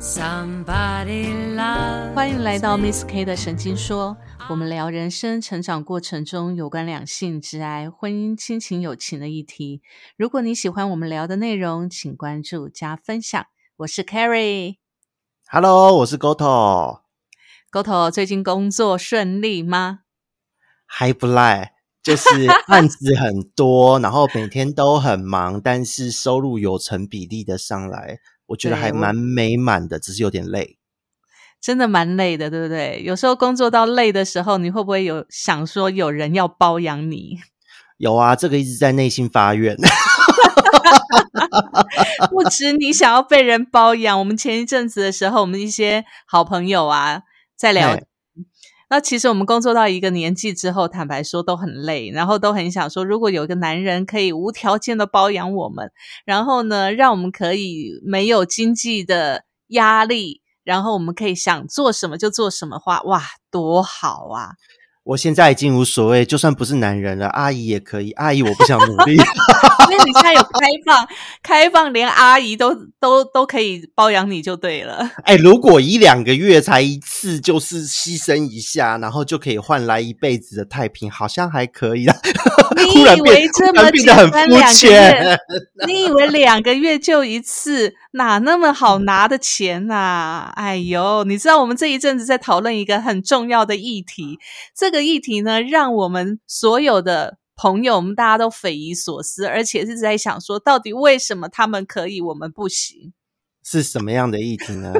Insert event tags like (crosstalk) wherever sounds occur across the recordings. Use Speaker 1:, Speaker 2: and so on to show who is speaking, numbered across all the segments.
Speaker 1: Somebody love
Speaker 2: 欢迎来到 Miss K 的神经说，我们聊人生成长过程中有关两性、挚爱、婚姻、亲情、友情的议题。如果你喜欢我们聊的内容，请关注加分享。我是 Carrie。
Speaker 3: Hello，我是
Speaker 2: Goto，Goto 最近工作顺利吗？
Speaker 3: 还不赖，就是案子很多，(laughs) 然后每天都很忙，但是收入有成比例的上来，我觉得还蛮美满的，只是有点累。
Speaker 2: 真的蛮累的，对不对？有时候工作到累的时候，你会不会有想说有人要包养你？(laughs)
Speaker 3: 有啊，这个一直在内心发愿。(laughs)
Speaker 2: 不止你想要被人包养，我们前一阵子的时候，我们一些好朋友啊在聊
Speaker 3: 嘿。
Speaker 2: 那其实我们工作到一个年纪之后，坦白说都很累，然后都很想说，如果有一个男人可以无条件的包养我们，然后呢，让我们可以没有经济的压力，然后我们可以想做什么就做什么话，哇，多好啊！
Speaker 3: 我现在已经无所谓，就算不是男人了，阿姨也可以。阿姨，我不想努力。(laughs)
Speaker 2: 因为你现在有开放，开放连阿姨都都都可以包养你就对了。
Speaker 3: 哎，如果一两个月才一次，就是牺牲一下，然后就可以换来一辈子的太平，好像还可以啦。
Speaker 2: 你 (laughs) 以为这么
Speaker 3: 然变得很肤
Speaker 2: 简单两个
Speaker 3: 浅
Speaker 2: 月？(laughs) 你以为两个月就一次，哪那么好拿的钱呐、哎呦，你知道我们这一阵子在讨论一个很重要的议题，这个议题呢，让我们所有的朋友，我们大家都匪夷所思，而且是在想说，到底为什么他们可以，我们不行？
Speaker 3: 是什么样的议题呢？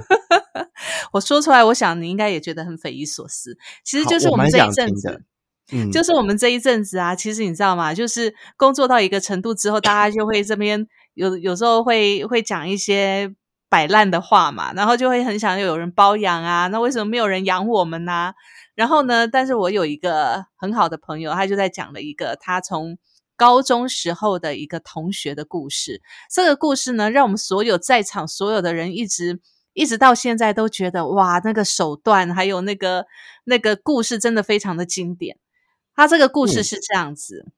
Speaker 3: (laughs)
Speaker 2: 我说出来，我想你应该也觉得很匪夷所思。其实就是我们这一阵子。
Speaker 3: 嗯，
Speaker 2: 就是我们这一阵子啊，其实你知道吗？就是工作到一个程度之后，大家就会这边有有时候会会讲一些摆烂的话嘛，然后就会很想有人包养啊。那为什么没有人养我们呢、然后呢，但是我有一个很好的朋友，他就在讲了一个他从高中时候的一个同学的故事。这个故事呢，让我们所有在场所有的人一直一直到现在都觉得哇，那个手段还有那个那个故事真的非常的经典。他这个故事
Speaker 3: 嗯
Speaker 2: 是这样子，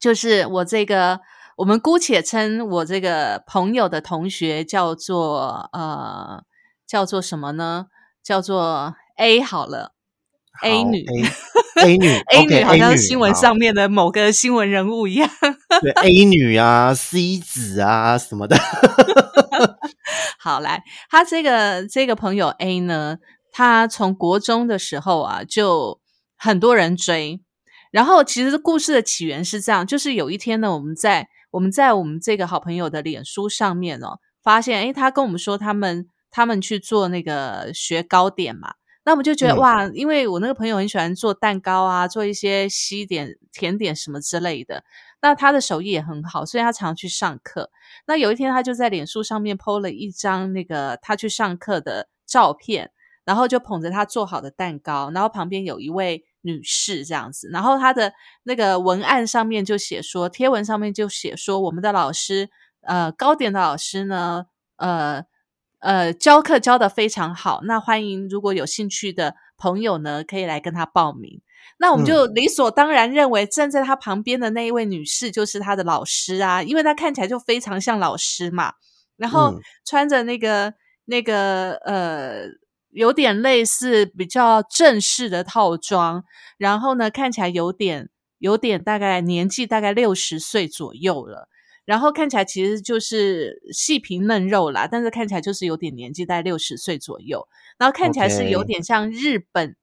Speaker 2: 就是我这个，我们姑且称我这个朋友的同学叫做呃，叫做什么呢？叫做 A 好了，A 女 (laughs)
Speaker 3: A 女
Speaker 2: A 女好像新闻上面的某个新闻人物一样。
Speaker 3: 对 A 女啊、C 子啊什么的。(laughs)
Speaker 2: 好，来，他这个这个朋友 A 呢，他从国中的时候啊，就很多人追。然后，其实故事的起源是这样，就是有一天呢，我们在我们在我们这个好朋友的脸书上面哦，发现，诶，他跟我们说他们他们去做那个学糕点嘛，那我们就觉得、
Speaker 3: 嗯
Speaker 2: 哇，因为我那个朋友很喜欢做蛋糕啊，做一些西点、甜点什么之类的，那他的手艺也很好，所以他常去上课。那有一天，他就在脸书上面 PO 了一张那个他去上课的照片，然后就捧着他做好的蛋糕，然后旁边有一位女士这样子，然后他的那个文案上面就写说，贴文上面就写说，我们的老师，呃，糕点的老师呢，呃呃，教课教的非常好，那欢迎如果有兴趣的朋友呢，可以来跟他报名。那我们就理所当然认为站在他旁边的那一位女士就是他的老师啊，因为她看起来就非常像老师嘛，然后
Speaker 3: 嗯
Speaker 2: 穿着那个、那个呃，有点类似比较正式的套装，然后呢看起来有点有点大概年纪大概六十岁左右了。然后看起来其实就是细皮嫩肉啦，但是看起来就是有点年纪，大概六十岁左右。然后看起来是有点像日本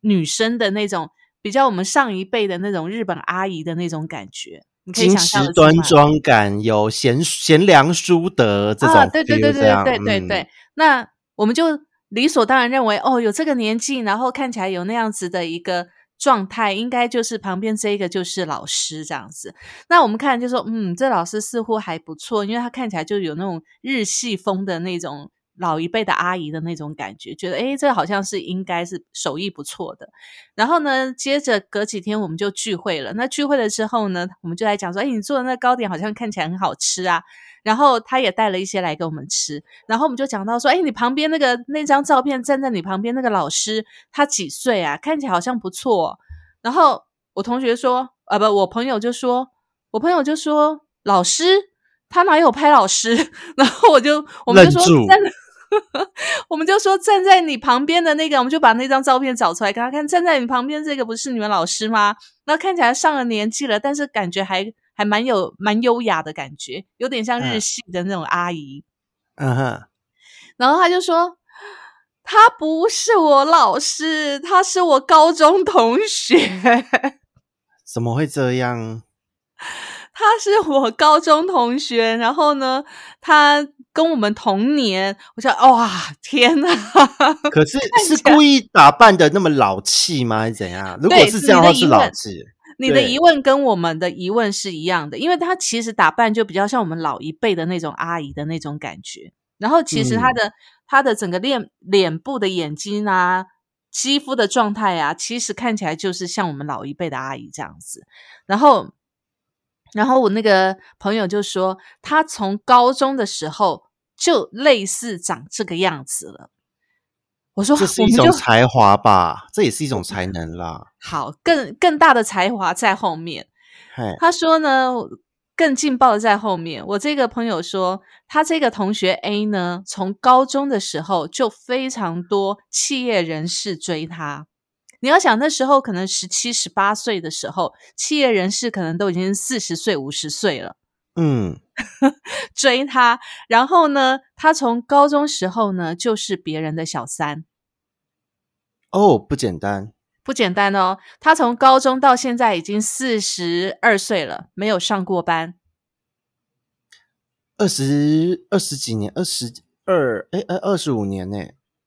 Speaker 2: 女生的那种，比较我们上一辈的那种日本阿姨的那种感觉。你可以
Speaker 3: 矜
Speaker 2: 想象
Speaker 3: 持端庄感，有贤贤良淑德这种
Speaker 2: 啊，对对对对对对对对。
Speaker 3: 嗯
Speaker 2: 那我们就理所当然认为，哦，有这个年纪，然后看起来有那样子的一个状态，应该就是旁边这一个就是老师这样子。那我们看就说，嗯，这老师似乎还不错，因为他看起来就有那种日系风的那种老一辈的阿姨的那种感觉，觉得诶，这好像是应该是手艺不错的。然后呢，接着隔几天我们就聚会了。那聚会了之后呢，我们就来讲说，哎，你做的那糕点好像看起来很好吃啊。然后他也带了一些来给我们吃，然后我们就讲到说，哎，你旁边那个那张照片站在你旁边那个老师，他几岁啊？看起来好像不错哦、然后我同学说，啊，不，我朋友就说，我朋友就说，老师他哪有拍老师？(laughs) 然后我就我们就说
Speaker 3: 愣住
Speaker 2: 真的。(laughs) 我们就说站在你旁边的那个，我们就把那张照片找出来给他看。站在你旁边这个不是你们老师吗？那看起来上了年纪了，但是感觉还还蛮有蛮优雅的感觉，有点像日系的那种阿姨。
Speaker 3: 嗯哼，
Speaker 2: 然后他就说。他不是我老师，他是我高中同学。(laughs)
Speaker 3: 怎么会这样？
Speaker 2: 他是我高中同学，然后呢，他跟我们同年。我说哇，天哪！
Speaker 3: 可是是故意打扮的那么老气吗？还是怎样？如果是这样的话，是老气。
Speaker 2: 你的疑问跟我们的疑问是一样的，因为他其实打扮就比较像我们老一辈的那种阿姨的那种感觉。然后其实他的。他的整个脸脸部的眼睛啊，肌肤的状态啊，其实看起来就是像我们老一辈的阿姨这样子。然后，然后我那个朋友就说，他从高中的时候就类似长这个样子了。我说
Speaker 3: 这是一种才华吧，这也是一种才能啦。
Speaker 2: 好，更更大的才华在后面。他说呢。更劲爆的在后面，我这个朋友说，他这个同学 A 呢，从高中的时候就非常多企业人士追他。你要想那时候可能十七、十八岁的时候，企业人士可能都已经四十岁、五十岁了。嗯，(laughs) 追他，然后呢，他从高中时候呢就是别人的小三。
Speaker 3: 哦，不简单。
Speaker 2: 不简单哦，他从高中到现在已经四十二岁了，没有上过班，
Speaker 3: 二十二十几年，二十二哎哎二十五年呢，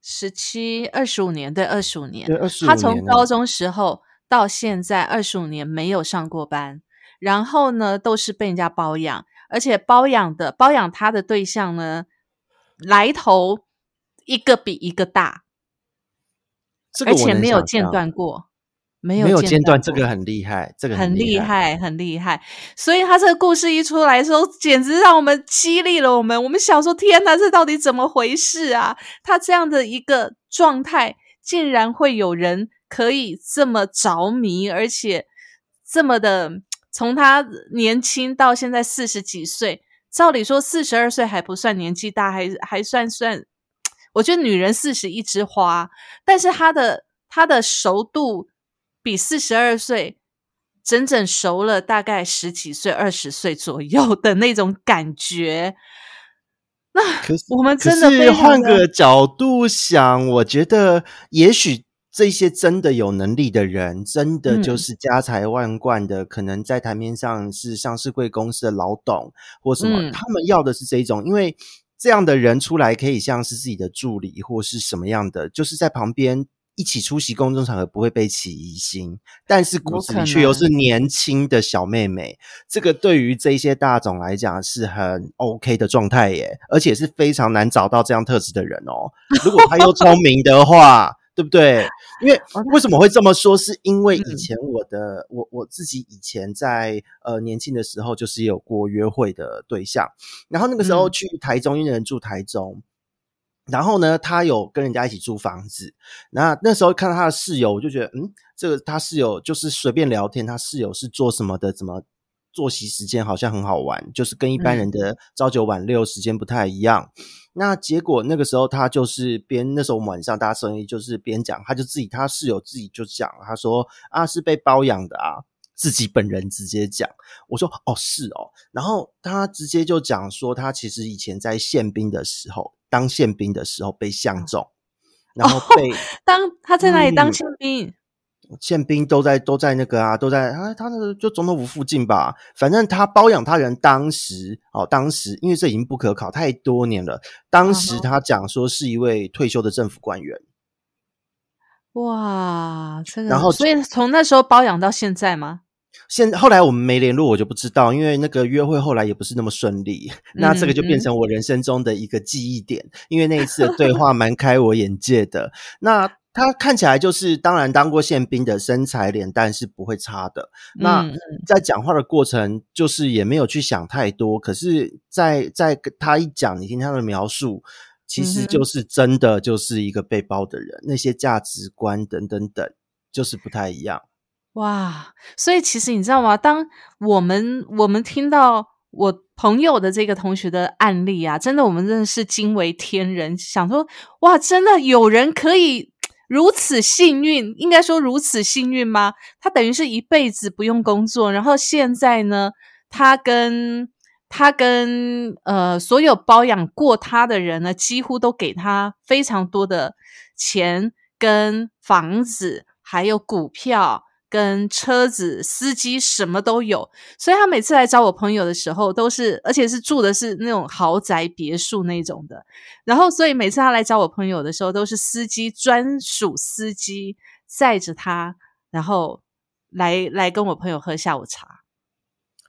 Speaker 2: 十七二十五年对二十五年，
Speaker 3: 对二十。五
Speaker 2: 年，他从高中时候到现在二十五年没有上过班，然后呢都是被人家包养，而且包养的包养他的对象呢来头一个比一个大。而且没有间断过，没有间断，
Speaker 3: 这个很厉害，这个
Speaker 2: 很
Speaker 3: 厉
Speaker 2: 害，很厉害。所以他这个故事一出来的时候，简直让我们激励了我们。我们想说，天哪，这到底怎么回事啊？他这样的一个状态，竟然会有人可以这么着迷，而且这么的，从他年轻到现在四十几岁，照理说四十二岁还不算年纪大，还还算算。我觉得女人四十一枝花，但是她的她的熟度比四十二岁整整熟了大概十几岁、二十岁左右的那种感觉。那我们真的
Speaker 3: 换个角度想，我觉得也许这些真的有能力的人，真的就是家财万贯的，可能在台面上是上市贵公司的老董或什么，他们要的是这种，因为。这样的人出来可以像是自己的助理或是什么样的，就是在旁边一起出席公众场合，不会被起疑心。但是骨子里却又是年轻的小妹妹，这个对于这些大总来讲是很 OK 的状态耶，而且是非常难找到这样特质的人哦。如果他又 (laughs) 聪明的话。对不对？因为为什么会这么说？是因为以前我的我我自己以前在呃年轻的时候，就是有过约会的对象。然后那个时候去台中，因为人住台中，然后呢，他有跟人家一起租房子。那那时候看到他的室友，我就觉得，嗯，这个他室友就是随便聊天，他室友是做什么的？怎么作息时间好像很好玩，就是跟一般人的朝九晚六时间不太一样。那结果那个时候他就是边那时候我们晚上大家生意就是边讲，他就自己他室友自己就讲，他说啊是被包养的啊，自己本人直接讲，我说哦是哦，然后他直接就讲说他其实以前在宪兵的时候当宪兵的时候被相中，然后被 (laughs)
Speaker 2: 当他在哪里当宪兵？
Speaker 3: 宪兵都在都在那个啊，都在啊，他那个就总统府附近吧。反正他包养他人，当时哦，当时因为这已经不可考，太多年了。当时他讲说是一位退休的政府官员。
Speaker 2: 哇，这个，
Speaker 3: 然后
Speaker 2: 所以从那时候包养到现在吗？
Speaker 3: 现后来我们没联络，我就不知道，因为那个约会后来也不是那么顺利。那这个就变成我人生中的一个记忆点，因为那一次的对话蛮开我眼界的。那。他看起来就是，当然当过宪兵的身材脸蛋是不会差的。那在讲话的过程，就是也没有去想太多。可是，在在他一讲，你听他的描述，其实就是真的就是一个被包的人，那些价值观等等等，就是不太一样。
Speaker 2: 哇！所以其实你知道吗？当我们我们听到我朋友的这个同学的案例啊，真的我们真的是惊为天人，想说哇，真的有人可以如此幸运，应该说如此幸运吗？他等于是一辈子不用工作，然后现在呢，他跟他跟呃所有包养过他的人呢，几乎都给他非常多的钱跟房子，还有股票。跟车子、司机什么都有，所以他每次来找我朋友的时候，都是而且是住的是那种豪宅别墅那种的。然后，所以每次他来找我朋友的时候，都是司机专属司机载着他，然后来来跟我朋友喝下午茶。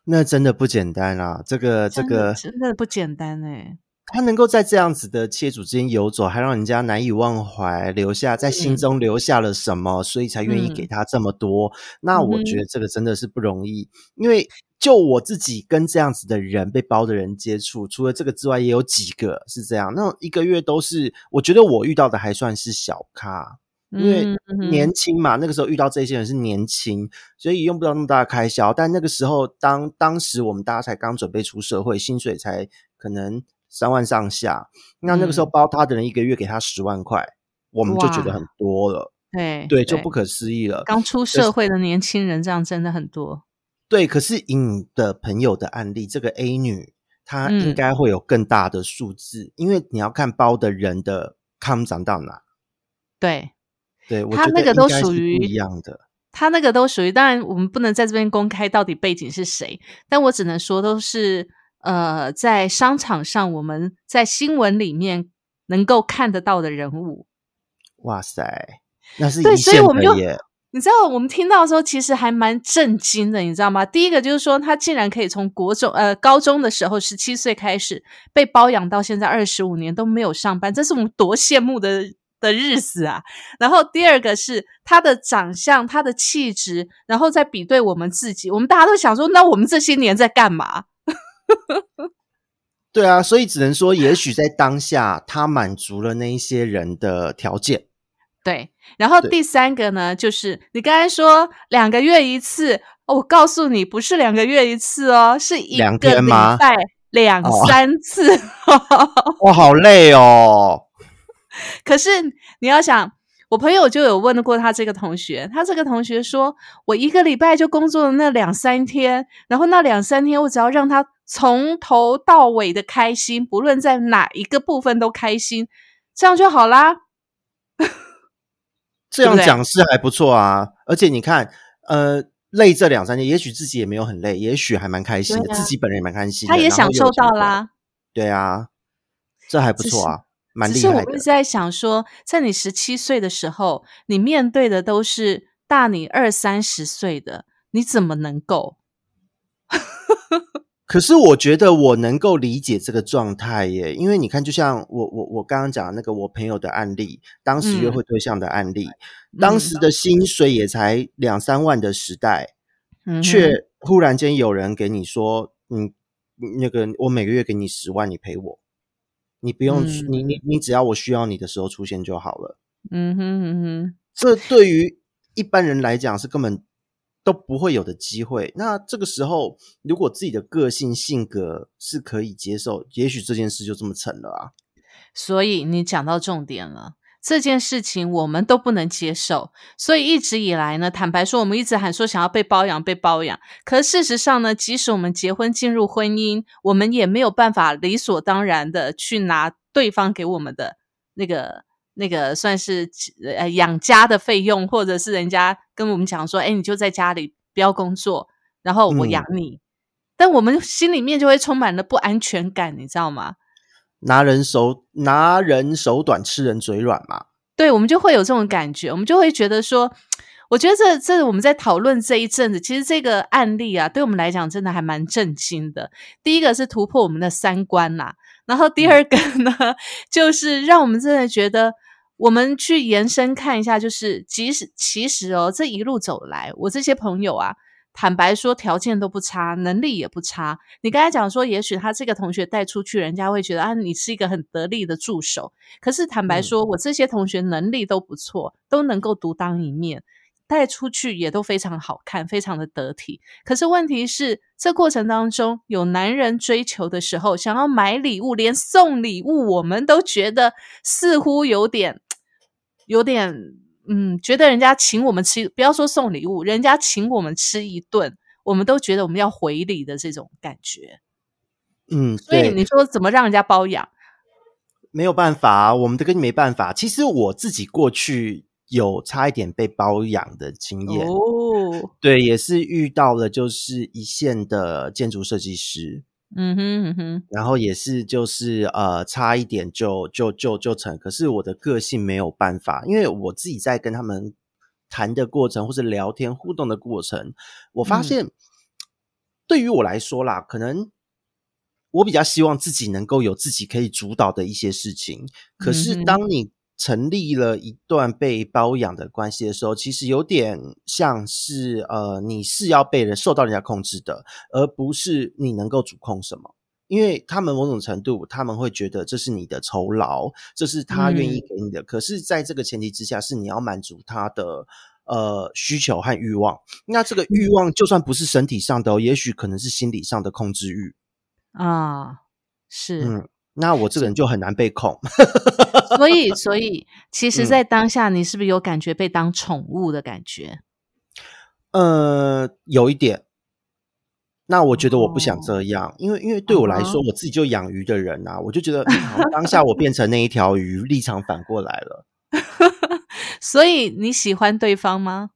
Speaker 3: 那真的不简单啊！这个这个
Speaker 2: 真的不简单哎。
Speaker 3: 他能够在这样子的切主之间游走，还让人家难以忘怀，留下在心中留下了什么，所以才愿意给他这么多。那我觉得这个真的是不容易，因为就我自己跟这样子的人被包的人接触，除了这个之外，也有几个是这样。那一个月都是，我觉得我遇到的还算是小咖，因为年轻嘛，那个时候遇到这些人是年轻，所以用不到那么大的开销。但那个时候，当当时我们大家才刚准备出社会，薪水才可能。三万上下，那那个时候包他的人一个月给他十万块，我们就觉得很多了。
Speaker 2: 对
Speaker 3: 对，就不可思议了。
Speaker 2: 刚出社会的年轻人这样真的很多。
Speaker 3: 对，可是以你的朋友的案例，这个 A 女她应该会有更大的数字，因为你要看包的人的康长到哪。
Speaker 2: 对，
Speaker 3: 对，
Speaker 2: 他那个都属于
Speaker 3: 一样的。
Speaker 2: 他那个都属于，当然我们不能在这边公开到底背景是谁，但我只能说都是。呃，在商场上，我们在新闻里面能够看得到的人物，
Speaker 3: 哇塞，那是
Speaker 2: 对，所以我们就。你知道，我们听到的时候，其实还蛮震惊的，你知道吗？第一个就是说，他竟然可以从国中呃高中的时候十七岁开始被包养到现在二十五年都没有上班，这是我们多羡慕的的日子啊！然后第二个是他的长相、他的气质，然后再比对我们自己，我们大家都想说，那我们这些年在干嘛？(laughs)
Speaker 3: 对啊，所以只能说，也许在当下，他满足了那一些人的条件。
Speaker 2: 对，然后第三个呢，就是你刚才说两个月一次，我告诉你，不是两个月一次哦，是一个礼拜两三次。(laughs)
Speaker 3: 哇，好累哦！
Speaker 2: 可是你要想。我朋友就有问过他这个同学，他这个同学说：“我一个礼拜就工作了那两三天，然后那两三天我只要让他从头到尾的开心，不论在哪一个部分都开心，这样就好啦。(laughs) ”
Speaker 3: 这样讲是还不错啊，而且你看，呃，累这两三天，也许自己也没有很累，也许还蛮开心的，自己本人也蛮开心，
Speaker 2: 他也享受到啦。
Speaker 3: 对啊，这还不错啊。
Speaker 2: 其实我一直在想说，在你十七岁的时候，你面对的都是大你二三十岁的，你怎么能够？(laughs)
Speaker 3: 可是我觉得我能够理解这个状态耶，因为你看，就像我我我刚刚讲那个我朋友的案例，当时约会对象的案例，当时的薪水也才两三万的时代，却忽然间有人给你说，嗯，那个我每个月给你十万，你陪我。你不用，你你你只要我需要你的时候出现就好了。嗯哼嗯哼，这对于一般人来讲是根本都不会有的机会。那这个时候，如果自己的个性性格是可以接受，也许这件事就这么成了啊。
Speaker 2: 所以你讲到重点了。这件事情我们都不能接受，所以一直以来呢，坦白说，我们一直喊说想要被包养，被包养。可事实上呢，即使我们结婚进入婚姻，我们也没有办法理所当然的去拿对方给我们的那个那个算是呃养家的费用，或者是人家跟我们讲说，哎，你就在家里不要工作，然后我养你。但我们心里面就会充满了不安全感，你知道吗？
Speaker 3: 拿人手拿人手短，吃人嘴软嘛？
Speaker 2: 对，我们就会有这种感觉，我们就会觉得说，(tsk) 我觉得这这我们在讨论这一阵子，其实这个案例啊，对我们来讲真的还蛮震惊的。第一个是突破我们的三观呐，然后第二个呢，(laughs) 就是让我们真的觉得，我们去延伸看一下，就是即使其实哦，这一路走来，我这些朋友啊。坦白说，条件都不差，能力也不差。你刚才讲说，也许他这个同学带出去，人家会觉得啊，你是一个很得力的助手。可是坦白说，我这些同学能力都不错，都能够独当一面。带出去也都非常好看，非常的得体。可是问题是，这过程当中有男人追求的时候，想要买礼物，连送礼物，我们都觉得似乎有点，有点，嗯，觉得人家请我们吃，不要说送礼物，人家请我们吃一顿，我们都觉得我们要回礼的这种感觉。
Speaker 3: 嗯，
Speaker 2: 所以你说怎么让人家包养？
Speaker 3: 没有办法，我们都跟你没办法。其实我自己过去有差一点被包养的经验
Speaker 2: 哦，
Speaker 3: 对，也是遇到了就是一线的建筑设计师，
Speaker 2: 嗯哼嗯哼，
Speaker 3: 然后也是就是呃差一点就就就就成，可是我的个性没有办法，因为我自己在跟他们谈的过程或是聊天互动的过程，我发现对于我来说啦，可能。我比较希望自己能够有自己可以主导的一些事情，可是当你成立了一段被包养的关系的时候，其实有点像是呃，你是要被人受到人家控制的，而不是你能够主控什么。因为他们某种程度他们会觉得这是你的酬劳，这是他愿意给你的。可是，在这个前提之下，是你要满足他的呃需求和欲望。那这个欲望就算不是身体上的，也许可能是心理上的控制欲。
Speaker 2: 啊，是，
Speaker 3: 嗯，那我这个人就很难被控，(laughs)
Speaker 2: 所以，所以，其实，在当下，你是不是有感觉被当宠物的感觉？
Speaker 3: 呃，有一点。那我觉得我不想这样，因为，因为对我来说，我自己就养鱼的人啊，我就觉得当下我变成那一条鱼，立场反过来了。(laughs)
Speaker 2: 所以你喜欢对方吗？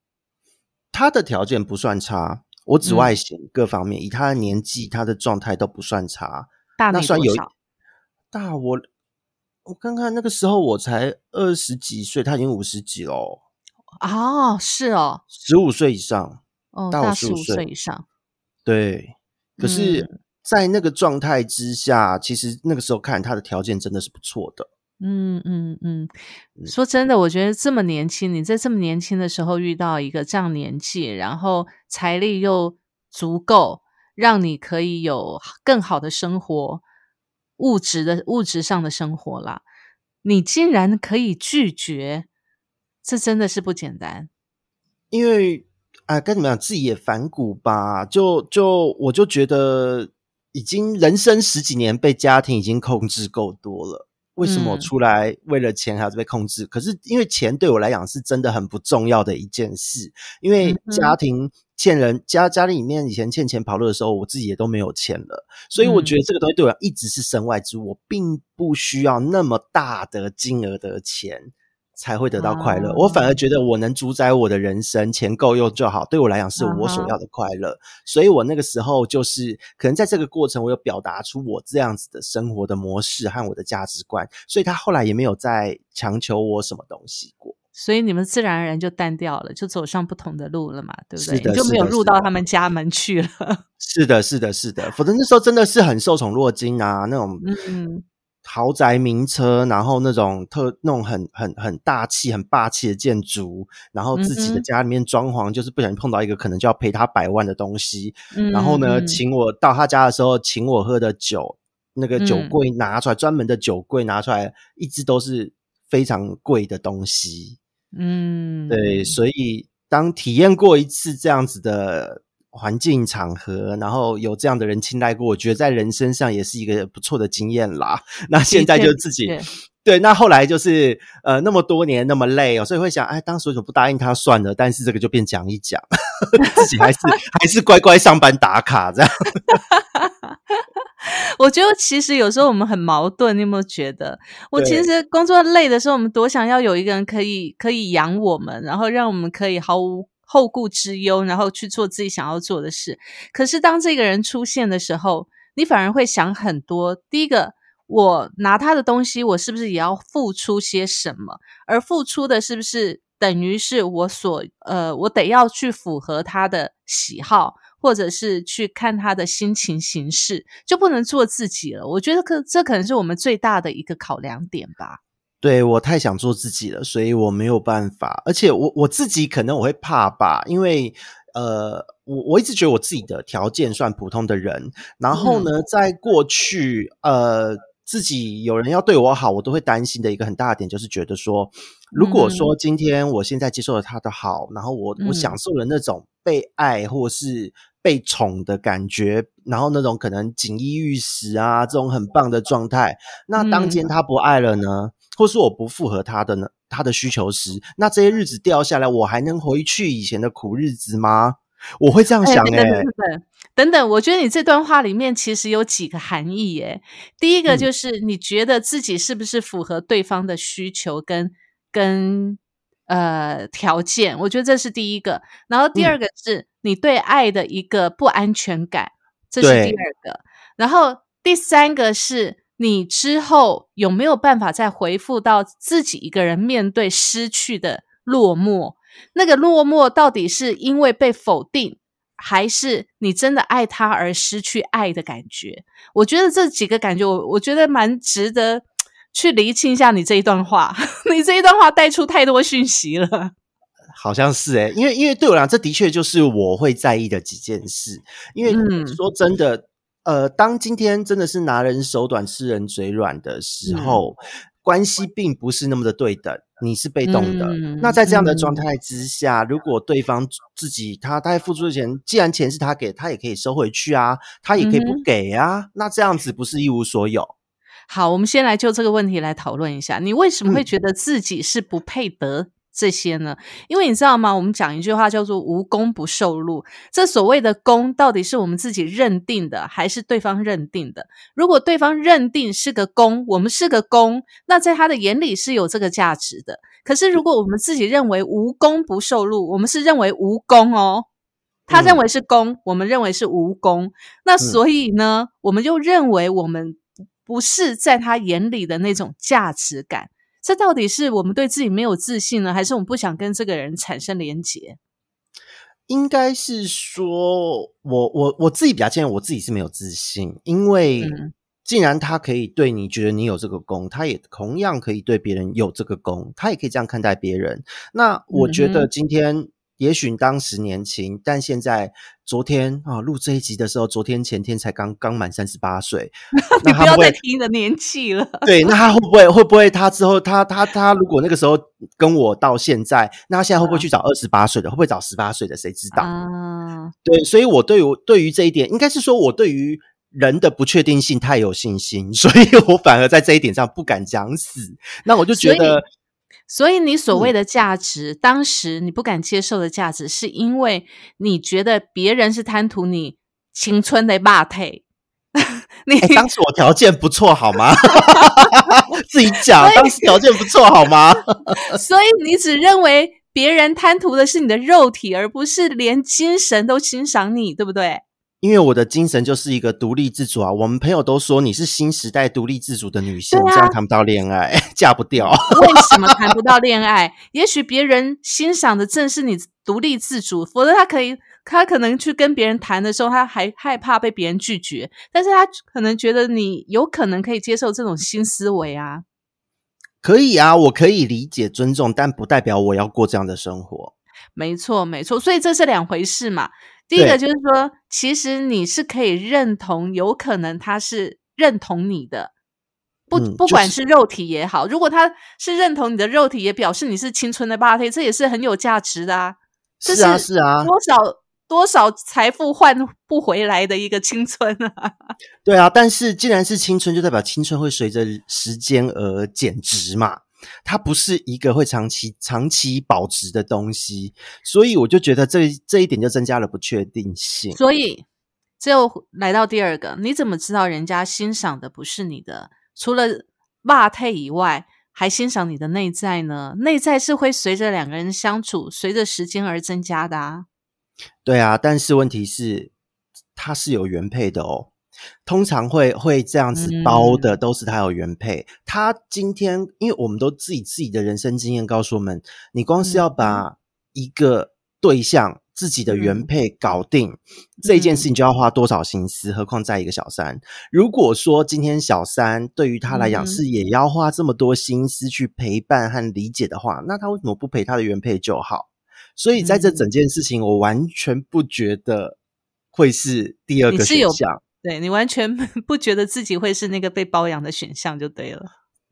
Speaker 3: 他的条件不算差。我紫外形各方面，以他的年纪，他的状态都不算差。
Speaker 2: 大
Speaker 3: 那算有大我，我看看那个时候我才二十几岁，他已经五十几喽。
Speaker 2: 哦，是哦，
Speaker 3: 十五岁以上，
Speaker 2: 哦，
Speaker 3: 大
Speaker 2: 我十五岁以上。
Speaker 3: 对，可是，在那个状态之下，其实那个时候看他的条件真的是不错的。
Speaker 2: 嗯嗯嗯，说真的，我觉得这么年轻，你在这么年轻的时候遇到一个这样年纪，然后财力又足够，让你可以有更好的生活，物质的物质上的生活啦，你竟然可以拒绝，这真的是不简单。
Speaker 3: 因为啊，该怎么讲，自己也反骨吧，就就我就觉得，已经人生十几年被家庭已经控制够多了。为什么我出来为了钱还要被控制？可是因为钱对我来讲是真的很不重要的一件事。因为家庭欠人家家里面以前欠钱跑路的时候，我自己也都没有钱了，所以我觉得这个东西对我一直是身外之物，我并不需要那么大的金额的钱。才会得到快乐。我反而觉得我能主宰我的人生，钱够用就好。对我来讲，是我所要的快乐。所以我那个时候就是可能在这个过程，我有表达出我这样子的生活的模式和我的价值观。所以他后来也没有再强求我什么东西过。
Speaker 2: 所以你们自然而然就淡掉了，就走上不同的路了嘛，对不
Speaker 3: 对？
Speaker 2: 你就没有入到他们家门去了。(laughs)
Speaker 3: 是的，是的，是的。否则那时候真的是很受宠若惊啊，那种嗯。豪宅名车，然后那种特那种很很很大气、很霸气的建筑，然后自己的家里面装潢，就是不小心碰到一个可能就要赔他百万的东西。然后呢，请我到他家的时候，请我喝的酒，那个酒柜拿出来，专门的酒柜拿出来，一直都是非常贵的东西。嗯，对，所以当体验过一次这样子的。环境场合，然后有这样的人青睐过，我觉得在人身上也是一个不错的经验啦。(laughs) 那现在就自己对，那后来就是呃那么多年那么累哦，所以会想，哎，当时为什么不答应他算了？但是这个就变讲一讲，(laughs) 自己还是 (laughs) 还是乖乖上班打卡这样。(laughs)
Speaker 2: 我觉得其实有时候我们很矛盾，你有没有觉得？我其实工作累的时候，我们多想要有一个人可以可以养我们，然后让我们可以毫无。后顾之忧，然后去做自己想要做的事。可是当这个人出现的时候，你反而会想很多。第一个，我拿他的东西，我是不是也要付出些什么？而付出的是不是等于是我所呃，我得要去符合他的喜好，或者是去看他的心情形式，就不能做自己了？我觉得可这可能是我们最大的一个考量点吧。
Speaker 3: 对我太想做自己了，所以我没有办法。而且我我自己可能我会怕吧，因为呃，我我一直觉得我自己的条件算普通的人。然后呢，在过去呃，自己有人要对我好，我都会担心的一个很大的点，就是觉得说，如果说今天我现在接受了他的好，然后我我享受了那种被爱或是被宠的感觉，然后那种可能锦衣玉食啊这种很棒的状态，那当天他不爱了呢，或是我不符合他的呢？他的需求时，那这些日子掉下来，我还能回去以前的苦日子吗？我会这样想哎。
Speaker 2: 等等等等，我觉得你这段话里面其实有几个含义哎。第一个就是你觉得自己是不是符合对方的需求跟跟呃条件？我觉得这是第一个。然后第二个是你对爱的一个不安全感，这是第二个。然后第三个是。你之后有没有办法再回复到自己一个人面对失去的落寞？那个落寞到底是因为被否定，还是你真的爱他而失去爱的感觉？我觉得这几个感觉，我我觉得蛮值得去厘清一下你这一段话。(laughs) 你这一段话带出太多讯息了，
Speaker 3: 好像是诶，因为因为对我来讲，这的确就是我会在意的几件事。因为说真的。呃，当今天真的是拿人手短、吃人嘴软的时候，关系并不是那么的对等，你是被动的。那在这样的状态之下，如果对方自己他他付出的钱，既然钱是他给，他也可以收回去啊，他也可以不给啊，那这样子不是一无所有？
Speaker 2: 好，我们先来就这个问题来讨论一下，你为什么会觉得自己是不配得？这些呢？因为你知道吗？我们讲一句话叫做“无功不受禄”。这所谓的功，到底是我们自己认定的，还是对方认定的？如果对方认定是个功，我们是个功，那在他的眼里是有这个价值的。可是如果我们自己认为无功不受禄，我们是认为无功哦，他认为是功，我们认为是无功。那所以呢，我们就认为我们不是在他眼里的那种价值感。这到底是我们对自己没有自信呢，还是我们不想跟这个人产生连结？
Speaker 3: 应该是说，我我我自己比较建议我自己是没有自信，因为既然他可以对你觉得你有这个功，他也同样可以对别人有这个功，他也可以这样看待别人。那我觉得今天。也许当时年轻，但现在昨天啊录这一集的时候，昨天前天才刚刚满三十八岁，(laughs)
Speaker 2: 你不要再提你的年纪了。
Speaker 3: 对，那他会不会会不会他之后他他他如果那个时候跟我到现在，那他现在会不会去找二十八岁的？会不会找十八岁的？谁知道？啊，对，所以我对我对于这一点，应该是说我对于人的不确定性太有信心，(laughs) 所以我反而在这一点上不敢讲死。那我就觉得。
Speaker 2: 所以，你所谓的价值，当时你不敢接受的价值，是因为你觉得别人是贪图你青春的霸配。
Speaker 3: 你当时我条件不错，好吗？(laughs) 自己 (laughs) 讲，当时条件不错，好吗？(laughs)
Speaker 2: 所以你只认为别人贪图的是你的肉体，而不是连精神都欣赏你，对不对？
Speaker 3: 因为我的精神就是一个独立自主啊！我们朋友都说你是新时代独立自主的女性，这样谈不到恋爱，(laughs) 嫁不掉。(laughs)
Speaker 2: 为什么谈不到 (laughs) 恋爱？也许别人欣赏的正是你独立自主，否则他可以，他可能去跟别人谈的时候，他还害怕被别人拒绝。但是他可能觉得你有可能可以接受这种新思维啊。
Speaker 3: 可以啊，我可以理解尊重，但不代表我要过这样的生活。
Speaker 2: 没错，没错，所以这是两回事嘛。第一个就是说，其实你是可以认同，有可能他是认同你的，不不管是肉体也好，如果他是认同你的肉体，也表示你是青春的八配，这也是很有价值的啊。
Speaker 3: 是啊，是啊，
Speaker 2: 多少多少财富换不回来的一个青春啊。(laughs)
Speaker 3: 对啊，但是既然是青春，就代表青春会随着时间而减值嘛。它不是一个会长期长期保值的东西，所以我就觉得这这一点就增加了不确定性。
Speaker 2: 所以，最后来到第二个，你怎么知道人家欣赏的不是你的？除了袜配以外，还欣赏你的内在呢？内在是会随着两个人相处，随着时间而增加的啊。
Speaker 3: 对啊，但是问题是，它是有原配的哦。通常会会这样子包的，都是他有原配。他今天，因为我们都自己自己的人生经验告诉我们，你光是要把一个对象自己的原配搞定这件事情，就要花多少心思？何况在一个小三。如果说今天小三对于他来讲是也要花这么多心思去陪伴和理解的话，那他为什么不陪他的原配就好？所以在这整件事情，我完全不觉得会是第二个选项。
Speaker 2: 对你完全不觉得自己会是那个被包养的选项，就对了。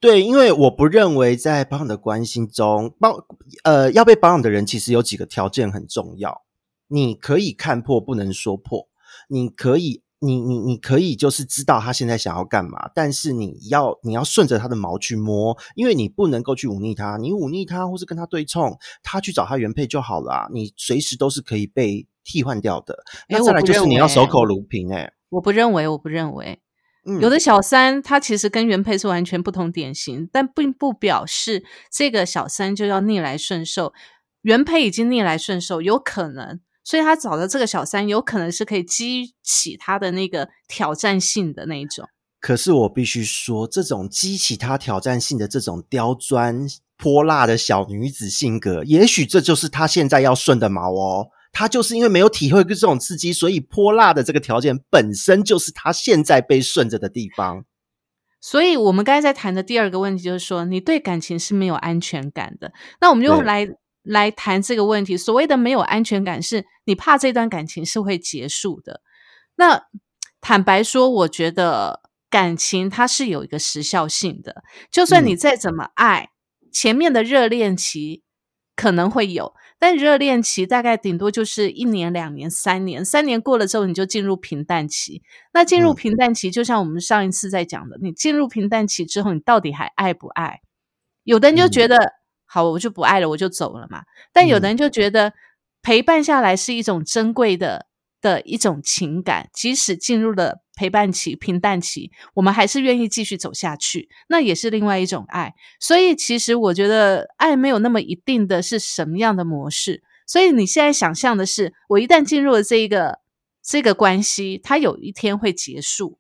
Speaker 3: 对，因为我不认为在包养的关心中，包呃要被包养的人，其实有几个条件很重要。你可以看破，不能说破。你可以，你你你可以，就是知道他现在想要干嘛，但是你要你要顺着他的毛去摸，因为你不能够去忤逆他。你忤逆他，或是跟他对冲，他去找他原配就好了。你随时都是可以被替换掉的。那再来就是你要守口如瓶。哎，
Speaker 2: 我不认为，我不认为。有的小三，他其实跟原配是完全不同典型，但并不表示这个小三就要逆来顺受。原配已经逆来顺受，有可能，所以他找的这个小三，有可能是可以激起他的那个挑战性的那一种。
Speaker 3: 可是我必须说，这种激起他挑战性的这种刁钻泼辣的小女子性格，也许这就是他现在要顺的毛哦。他就是因为没有体会过这种刺激，所以泼辣的这个条件本身就是他现在被顺着的地方。
Speaker 2: 所以，我们刚才在谈的第二个问题就是说，你对感情是没有安全感的。那我们就来来谈这个问题。所谓的没有安全感，是你怕这段感情是会结束的。那坦白说，我觉得感情它是有一个时效性的。就算你再怎么爱，前面的热恋期可能会有。但热恋期大概顶多就是一年、两年、三年，三年过了之后，你就进入平淡期。那进入平淡期，就像我们上一次在讲的，你进入平淡期之后，你到底还爱不爱？有的人就觉得，好，我就不爱了，我就走了嘛。但有的人就觉得，陪伴下来是一种珍贵的。的一种情感，即使进入了陪伴期、平淡期，我们还是愿意继续走下去，那也是另外一种爱。所以，其实我觉得爱没有那么一定的是什么样的模式。所以，你现在想象的是，我一旦进入了这一个这个关系，它有一天会结束，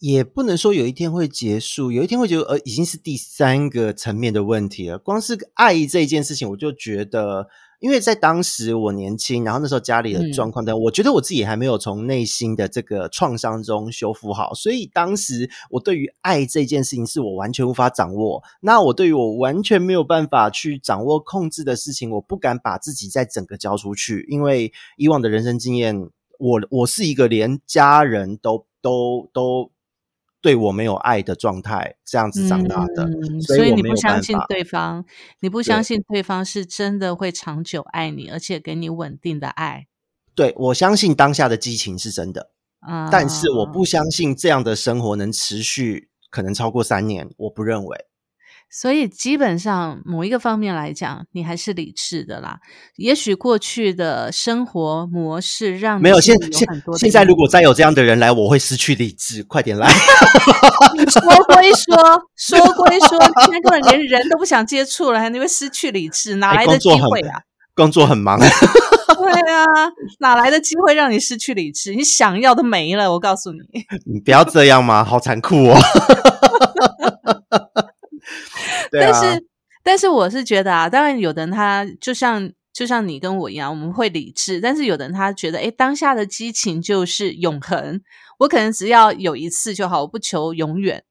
Speaker 3: 也不能说有一天会结束，有一天会结束，呃，已经是第三个层面的问题了。光是爱这一件事情，我就觉得。因为在当时我年轻，然后那时候家里的状况，但我觉得我自己还没有从内心的这个创伤中修复好，所以当时我对于爱这件事情是我完全无法掌握。那我对于我完全没有办法去掌握控制的事情，我不敢把自己再整个交出去，因为以往的人生经验，我我是一个连家人都都都。对我没有爱的状态，这样子长大的，所
Speaker 2: 以你不相信对方，你不相信对方是真的会长久爱你，而且给你稳定的爱。
Speaker 3: 对我相信当下的激情是真的，啊但是我不相信这样的生活能持续，可能超过三年，我不认为。
Speaker 2: 所以基本上某一个方面来讲，你还是理智的啦。也许过去的生活模式让
Speaker 3: 没有现现现在如果再有这样的人来，我会失去理智。快点来！(laughs)
Speaker 2: 说归说，(laughs) 说归说，现在根本连人都不想接触了，你会失去理智，哪来的机会啊？
Speaker 3: 工作很忙。(laughs)
Speaker 2: 对啊，哪来的机会让你失去理智？你想要都没了，我告诉你。
Speaker 3: 你不要这样嘛，好残酷哦。
Speaker 2: 但是，但是我是觉得啊，当然有的人他就像就像你跟我一样，我们会理智，但是有的人他觉得，哎，当下的激情就是永恒，我可能只要有一次就好，我不求永远，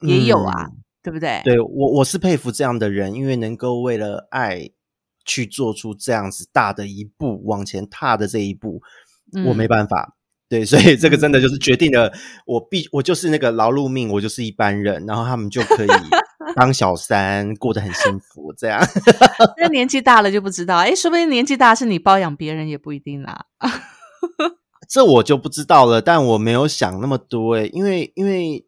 Speaker 2: 也有啊，对不对？
Speaker 3: 对我我是佩服这样的人，因为能够为了爱去做出这样子大的一步往前踏的这一步，我没办法。对，所以这个真的就是决定了我必我就是那个劳碌命，我就是一般人，然后他们就可以 (laughs) 当小三，过得很幸福。这样，
Speaker 2: 那 (laughs) 年纪大了就不知道，哎，说不定年纪大是你包养别人也不一定啦。
Speaker 3: 这我就不知道了，但我没有想那么多，哎，因为因为。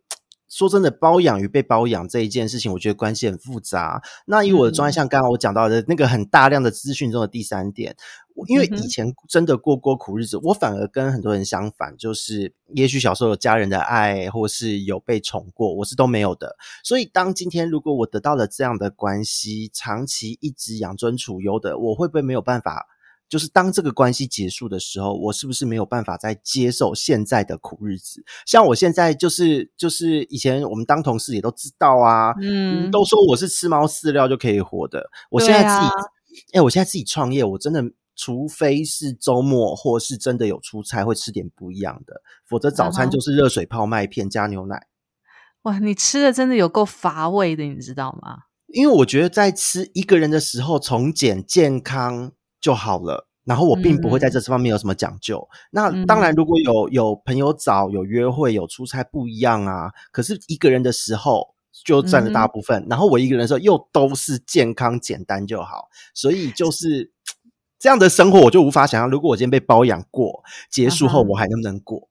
Speaker 3: 说真的，包养与被包养这一件事情，我觉得关系很复杂。那以我的专业，像刚刚我讲到的那个很大量的资讯中的第三点，因为以前真的过过苦日子，我反而跟很多人相反，就是也许小时候有家人的爱，或是有被宠过，我是都没有的。所以当今天如果我得到了这样的关系，长期一直养尊处优的，我会不会没有办法？就是当这个关系结束的时候，我是不是没有办法再接受现在的苦日子？像我现在就是就是以前我们当同事也都知道啊，嗯，都说我是吃猫饲料就可以活的。我现在自己，哎，我现在自己创业，我真的除非是周末或是真的有出差，会吃点不一样的，否则早餐就是热水泡麦片加牛奶。
Speaker 2: 哇，你吃的真的有够乏味的，你知道吗？
Speaker 3: 因为我觉得在吃一个人的时候，从简健康。就好了，然后我并不会在这方面有什么讲究。那当然，如果有有朋友找、有约会、有出差，不一样啊。可是一个人的时候就占了大部分，然后我一个人的时候又都是健康简单就好，所以就是这样的生活，我就无法想象，如果我今天被包养过，结束后我还能不能过？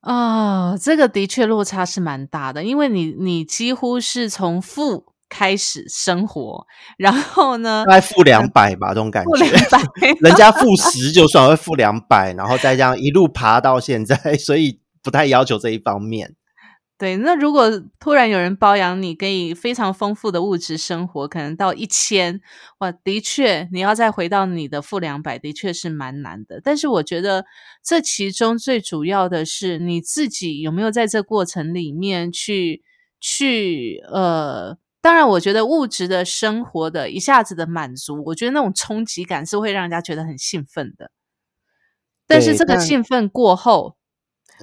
Speaker 2: 啊，这个的确落差是蛮大的，因为你你几乎是从负。开始生活，然后呢？
Speaker 3: 大概负两百吧，这种感觉。负
Speaker 2: 两百，(laughs)
Speaker 3: 人家负十就算会负两百，然后再这样一路爬到现在，所以不太要求这一方面。
Speaker 2: 对，那如果突然有人包养你，给你非常丰富的物质生活，可能到一千，哇，的确，你要再回到你的负两百，的确是蛮难的。但是我觉得这其中最主要的是你自己有没有在这过程里面去去呃。当然，我觉得物质的生活的一下子的满足，我觉得那种冲击感是会让人家觉得很兴奋的。但是这个兴奋过后，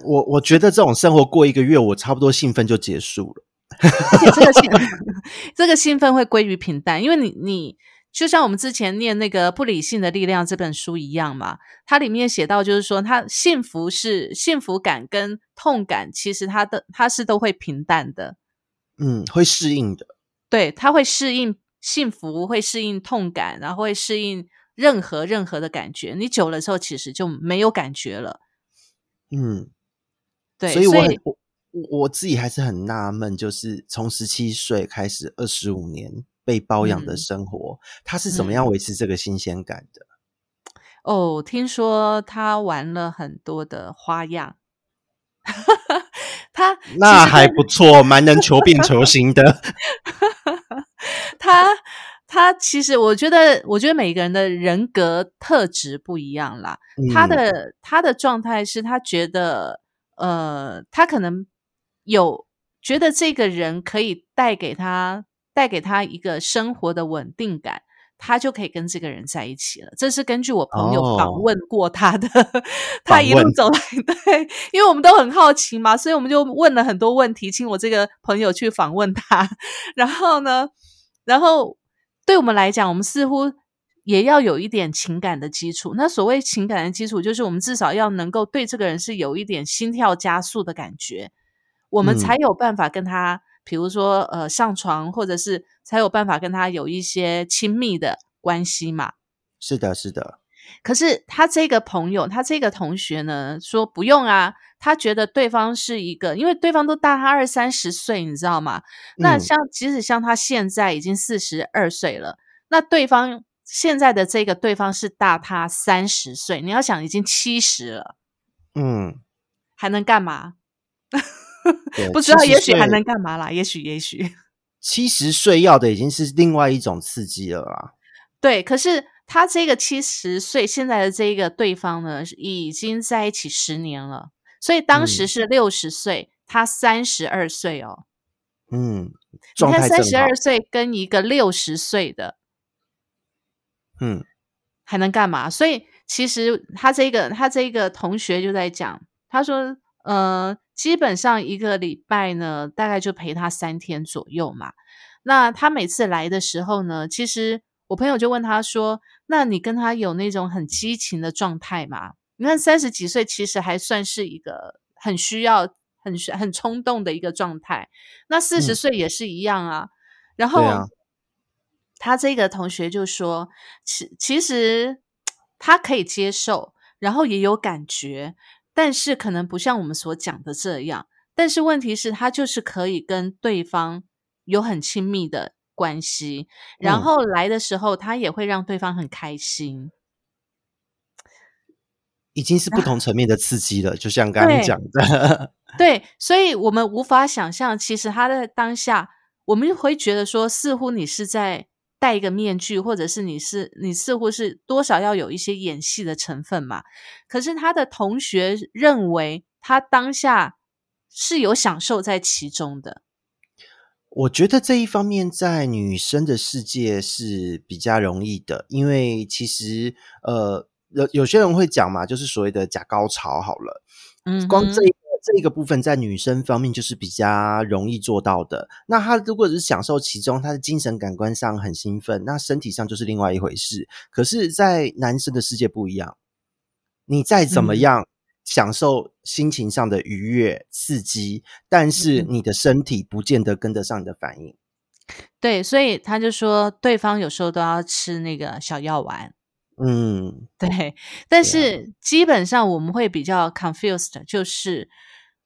Speaker 3: 我我觉得这种生活过一个月，我差不多兴奋就结束了。(laughs)
Speaker 2: 而且这个兴 (laughs) 这个兴奋会归于平淡，因为你你就像我们之前念那个《不理性的力量》这本书一样嘛，它里面写到就是说，它幸福是幸福感跟痛感，其实它的它是都会平淡的，
Speaker 3: 嗯，会适应的。
Speaker 2: 对，它会适应幸福，会适应痛感，然后会适应任何任何的感觉。你久了之后，其实就没有感觉了。
Speaker 3: 嗯，
Speaker 2: 对，
Speaker 3: 所以我我我自己还是很纳闷，就是从十七岁开始二十五年被包养的生活，他是怎么样维持这个新鲜感的？
Speaker 2: 哦，听说他玩了很多的花样。(laughs) 他
Speaker 3: 那还不错，蛮能求变求 (laughs) 新的。(laughs)
Speaker 2: 他他其实，我觉得，我觉得每个人的人格特质不一样啦。他的他的状态是他觉得，呃，他可能有觉得这个人可以带给他带给他一个生活的稳定感。他就可以跟这个人在一起了。这是根据我朋友访问过他的，他一路走来，(laughs) 对，因为我们都很好奇嘛，所以我们就问了很多问题，请我这个朋友去访问他。(laughs) 然后呢，然后对我们来讲，我们似乎也要有一点情感的基础。那所谓情感的基础，就是我们至少要能够对这个人是有一点心跳加速的感觉，我们才有办法跟他。比如说，呃，上床，或者是才有办法跟他有一些亲密的关系嘛？
Speaker 3: 是的，是的。
Speaker 2: 可是他这个朋友，他这个同学呢，说不用啊，他觉得对方是一个，因为对方都大他二三十岁，你知道吗？那像即使像他现在已经四十二岁了，那对方现在的这个对方是大他三十岁，你要想已经七十了，
Speaker 3: 嗯，
Speaker 2: 还能干嘛？(laughs) 不知道，也许还能干嘛啦？也许，也许
Speaker 3: 七十岁要的已经是另外一种刺激了啦。
Speaker 2: 对，可是他这个七十岁现在的这个对方呢，已经在一起十年了，所以当时是六十岁，他三十二岁
Speaker 3: 哦。嗯，
Speaker 2: 你看三十二岁跟一个六十岁的，
Speaker 3: 嗯，
Speaker 2: 还能干嘛？所以其实他这个他这个同学就在讲，他说，呃。基本上一个礼拜呢，大概就陪他三天左右嘛。那他每次来的时候呢，其实我朋友就问他说：“那你跟他有那种很激情的状态吗？”你看三十几岁，其实还算是一个很需要、很很冲动的一个状态。那四十岁也是一样啊。然后他这个同学就说：“其其实他可以接受，然后也有感觉。”但是可能不像我们所讲的这样，但是问题是，他就是可以跟对方有很亲密的关系，然后来的时候，他也会让对方很开心，
Speaker 3: 已经是不同层面的刺激了。就像刚刚讲的，
Speaker 2: 对，所以我们无法想象，其实他在当下，我们会觉得说，似乎你是在。戴一个面具，或者是你是你似乎是多少要有一些演戏的成分嘛？可是他的同学认为他当下是有享受在其中的。
Speaker 3: 我觉得这一方面在女生的世界是比较容易的，因为其实呃有有些人会讲嘛，就是所谓的假高潮好了，嗯，光这一个这个部分在女生方面就是比较容易做到的。那她如果是享受其中，她的精神感官上很兴奋，那身体上就是另外一回事。可是，在男生的世界不一样，你再怎么样享受心情上的愉悦刺激，但是你的身体不见得跟得上你的反应。
Speaker 2: 对，所以他就说，对方有时候都要吃那个小药丸。
Speaker 3: 嗯，
Speaker 2: 对。但是基本上我们会比较 confused，就是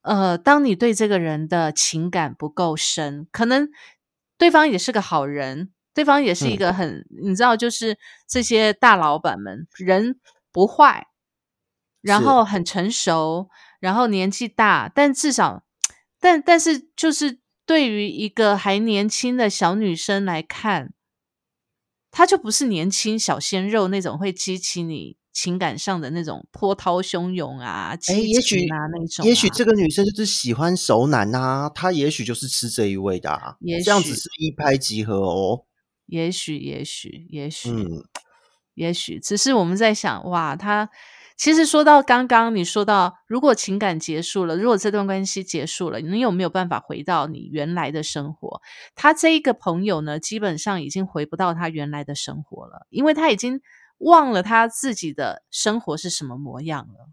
Speaker 2: 呃，当你对这个人的情感不够深，可能对方也是个好人，对方也是一个很，你知道，就是这些大老板们人不坏，然后很成熟，然后年纪大，但至少，但但是就是。对于一个还年轻的小女生来看，她就不是年轻小鲜肉那种会激起你情感上的那种波涛汹涌啊，激情啊那种。
Speaker 3: 也许这个女生就是喜欢熟男啊，她也许就是吃这一味的，啊，这样子是一拍即合哦。
Speaker 2: 也许，也许，也许，嗯，也许，只是我们在想，哇，他。其实说到刚刚你说到，如果情感结束了，如果这段关系结束了，你有没有办法回到你原来的生活？他这一个朋友呢，基本上已经回不到他原来的生活了，因为他已经忘了他自己的生活是什么模样了。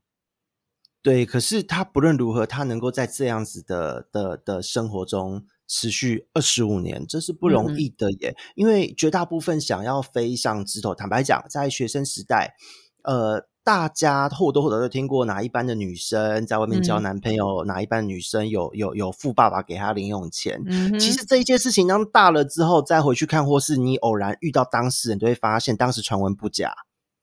Speaker 3: 对，可是他不论如何，他能够在这样子的的的生活中持续二十五年，这是不容易的耶。因为绝大部分想要飞上枝头，坦白讲，在学生时代，呃。大家或多或少都听过哪一班的女生在外面交男朋友，哪一班女生有有有富爸爸给她零用钱。其实这一件事情当大了之后再回去看，或是你偶然遇到当事人，都会发现当时传闻不假。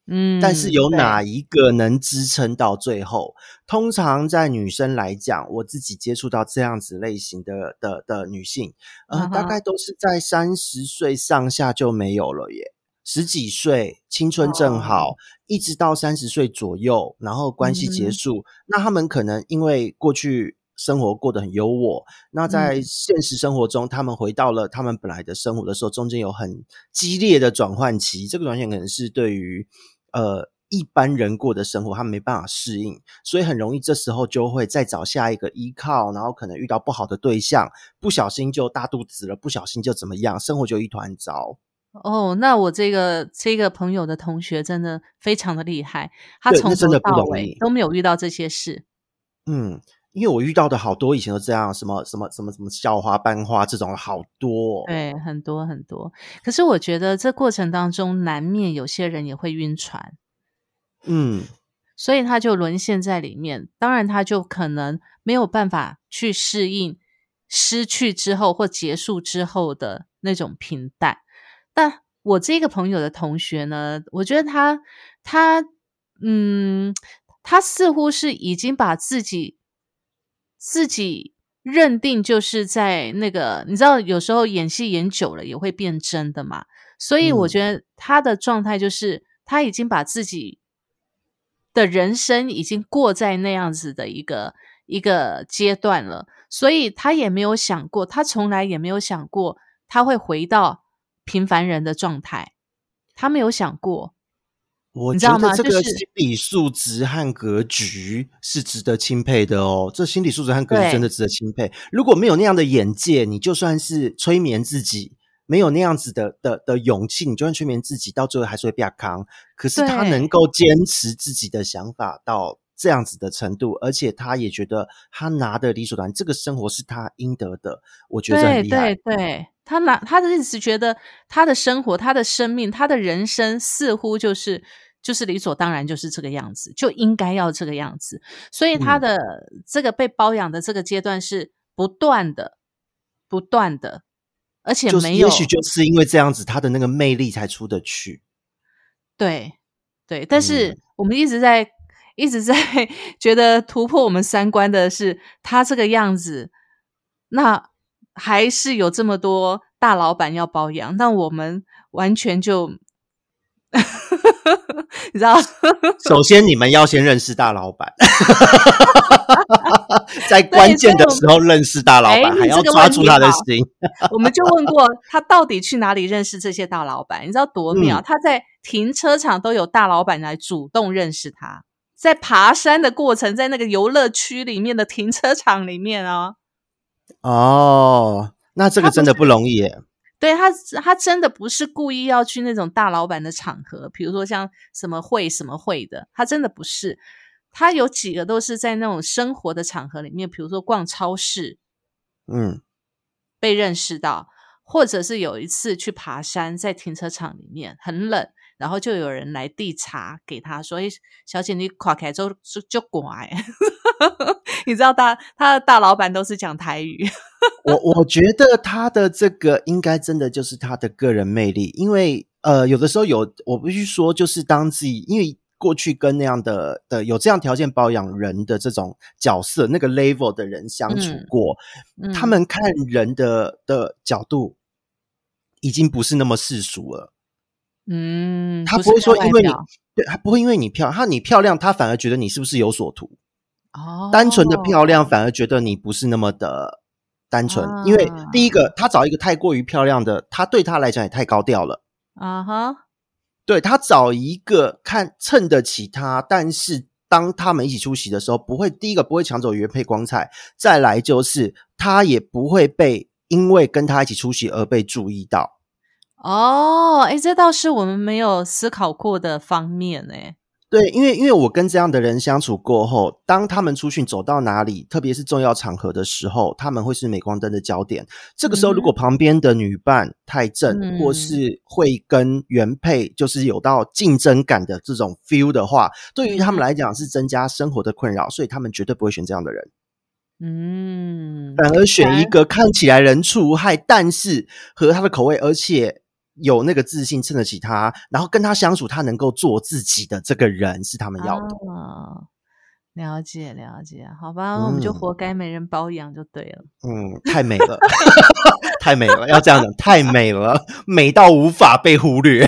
Speaker 3: 嗯，但是有哪一个能支撑到最后？通常在女生来讲，我自己接触到这样子类型的的的女性，呃，大概都是在三十岁上下就没有了耶。十几岁，青春正好，一直到三十岁左右，然后关系结束。那他们可能因为过去生活过得很优渥，那在现实生活中，他们回到了他们本来的生活的时候，中间有很激烈的转换期。这个转换可能是对于呃一般人过的生活，他们没办法适应，所以很容易这时候就会再找下一个依靠，然后可能遇到不好的对象，不小心就大肚子了，不小心就怎么样，生活就一团糟。
Speaker 2: 哦，那我这个这个朋友的同学真的非常的厉害，他从头到尾都没有遇到这些事。
Speaker 3: 嗯，因为我遇到的好多以前都这样，什么什么什么什么校花班花这种好多，
Speaker 2: 对，很多很多。可是我觉得这过程当中难免有些人也会晕船，
Speaker 3: 嗯，
Speaker 2: 所以他就沦陷在里面。当然，他就可能没有办法去适应失去之后或结束之后的那种平淡。但我这个朋友的同学呢，我觉得他他嗯，他似乎是已经把自己自己认定就是在那个，你知道，有时候演戏演久了也会变真的嘛。所以我觉得他的状态就是他已经把自己的人生已经过在那样子的一个一个阶段了，所以他也没有想过，他从来也没有想过他会回到。平凡人的状态，他没有想过。
Speaker 3: 我觉得这个心理素质和格局是值得钦佩的哦。这心理素质和格局真的值得钦佩。如果没有那样的眼界，你就算是催眠自己，没有那样子的的的勇气，你就算催眠自己，到最后还是会变康。可是他能够坚持自己的想法到这样子的程度，而且他也觉得他拿的理所当然，这个生活是他应得的。我觉得很厉
Speaker 2: 害。对对。他拿他的意思，觉得他的生活、他的生命、他的人生似乎就是就是理所当然就是这个样子，就应该要这个样子。所以他的这个被包养的这个阶段是不断的、不断的，而且没有。
Speaker 3: 也许就是因为这样子，他的那个魅力才出得去。
Speaker 2: 对对，但是我们一直在一直在 (laughs) 觉得突破我们三观的是他这个样子，那。还是有这么多大老板要包养，那我们完全就，(laughs) 你知道？
Speaker 3: 首先，你们要先认识大老板，(laughs) 在关键的时候认识大老板，还要抓住他的心。
Speaker 2: 我们就问过他，到底去哪里认识这些大老板？你知道多妙？他在停车场都有大老板来主动认识他。在爬山的过程，在那个游乐区里面的停车场里面哦。
Speaker 3: 哦，那这个真的不容易耶。
Speaker 2: 对他，他真的不是故意要去那种大老板的场合，比如说像什么会、什么会的，他真的不是。他有几个都是在那种生活的场合里面，比如说逛超市，
Speaker 3: 嗯，
Speaker 2: 被认识到，或者是有一次去爬山，在停车场里面很冷，然后就有人来递茶给他，说：“哎，小姐，你垮开就就就乖。” (laughs) 你知道大他的大老板都是讲台语。(laughs)
Speaker 3: 我我觉得他的这个应该真的就是他的个人魅力，因为呃，有的时候有我必须说，就是当自己因为。过去跟那样的的有这样条件包养人的这种角色那个 level 的人相处过，他们看人的的角度已经不是那么世俗了。
Speaker 2: 嗯，
Speaker 3: 他不会说因为你对，他不会因为你漂亮，他你漂亮，他反而觉得你是不是有所图？
Speaker 2: 哦，
Speaker 3: 单纯的漂亮反而觉得你不是那么的单纯，因为第一个他找一个太过于漂亮的，他对他来讲也太高调了。
Speaker 2: 啊哈。
Speaker 3: 对他找一个看衬得起他，但是当他们一起出席的时候，不会第一个不会抢走原配光彩，再来就是他也不会被因为跟他一起出席而被注意到。
Speaker 2: 哦，哎，这倒是我们没有思考过的方面哎。
Speaker 3: 对，因为因为我跟这样的人相处过后，当他们出去走到哪里，特别是重要场合的时候，他们会是镁光灯的焦点。这个时候，如果旁边的女伴太正，或是会跟原配就是有到竞争感的这种 feel 的话，对于他们来讲是增加生活的困扰，所以他们绝对不会选这样的人。
Speaker 2: 嗯，
Speaker 3: 反而选一个看起来人畜无害，但是合他的口味，而且。有那个自信撑得起他，然后跟他相处，他能够做自己的这个人是他们要的。
Speaker 2: 了解了解，好吧，我们就活该没人包养就对了。
Speaker 3: 嗯，太美了，(laughs) 太美了，要这样讲，太美了，美到无法被忽略，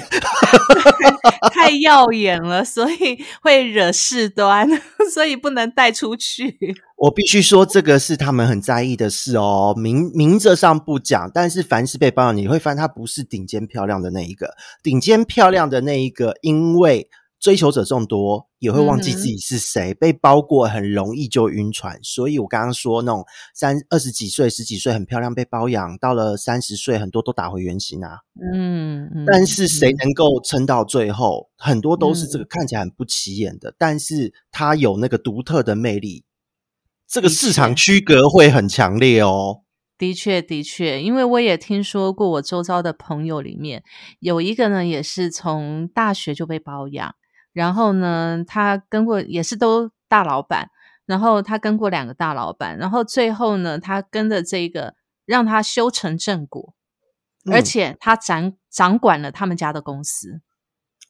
Speaker 3: (laughs)
Speaker 2: 太耀眼了，所以会惹事端，所以不能带出去。
Speaker 3: 我必须说，这个是他们很在意的事哦。明明着上不讲，但是凡是被包养，你会发现他不是顶尖漂亮的那一个，顶尖漂亮的那一个，因为。追求者众多，也会忘记自己是谁。被包过很容易就晕船，所以我刚刚说那种三二十几岁、十几岁很漂亮被包养，到了三十岁很多都打回原形啊。
Speaker 2: 嗯，
Speaker 3: 但是谁能够撑到最后？很多都是这个看起来很不起眼的，但是他有那个独特的魅力，这个市场区隔会很强烈哦。
Speaker 2: 的确，的确，因为我也听说过，我周遭的朋友里面有一个呢，也是从大学就被包养。然后呢，他跟过也是都大老板，然后他跟过两个大老板，然后最后呢，他跟的这个让他修成正果，而且他掌掌管了他们家的公司。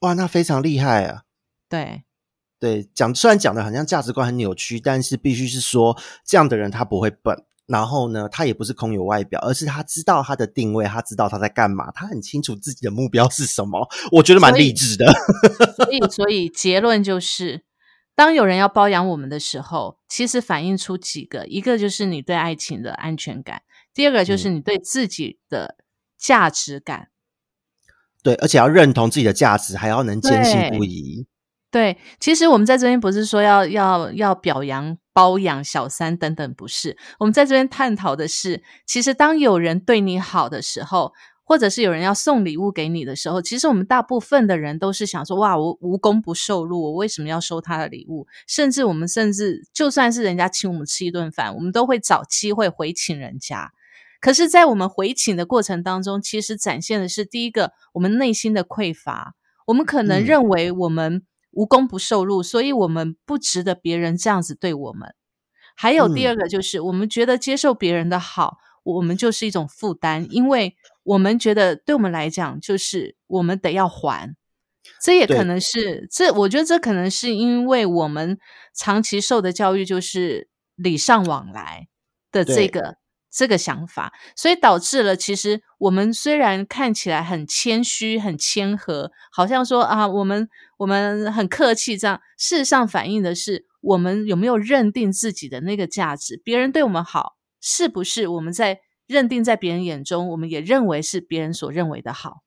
Speaker 3: 哇，那非常厉害啊！
Speaker 2: 对
Speaker 3: 对，讲虽然讲的好像价值观很扭曲，但是必须是说这样的人他不会笨。然后呢，他也不是空有外表，而是他知道他的定位，他知道他在干嘛，他很清楚自己的目标是什么。我觉得蛮励志的。(laughs)
Speaker 2: 所以，所以结论就是，当有人要包养我们的时候，其实反映出几个：一个就是你对爱情的安全感；第二个就是你对自己的价值感。
Speaker 3: 对，而且要认同自己的价值，还要能坚信不疑。
Speaker 2: 对，其实我们在这边不是说要要要表扬包养小三等等，不是。我们在这边探讨的是，其实当有人对你好的时候，或者是有人要送礼物给你的时候，其实我们大部分的人都是想说：哇，我无功不受禄，我为什么要收他的礼物？甚至我们甚至就算是人家请我们吃一顿饭，我们都会找机会回请人家。可是，在我们回请的过程当中，其实展现的是第一个，我们内心的匮乏。我们可能认为我们。无功不受禄，所以我们不值得别人这样子对我们。还有第二个，就是我们觉得接受别人的好，我们就是一种负担，因为我们觉得对我们来讲，就是我们得要还。这也可能是这，我觉得这可能是因为我们长期受的教育就是礼尚往来的这个。这个想法，所以导致了，其实我们虽然看起来很谦虚、很谦和，好像说啊，我们我们很客气，这样，事实上反映的是我们有没有认定自己的那个价值？别人对我们好，是不是我们在认定在别人眼中，我们也认为是别人所认为的好？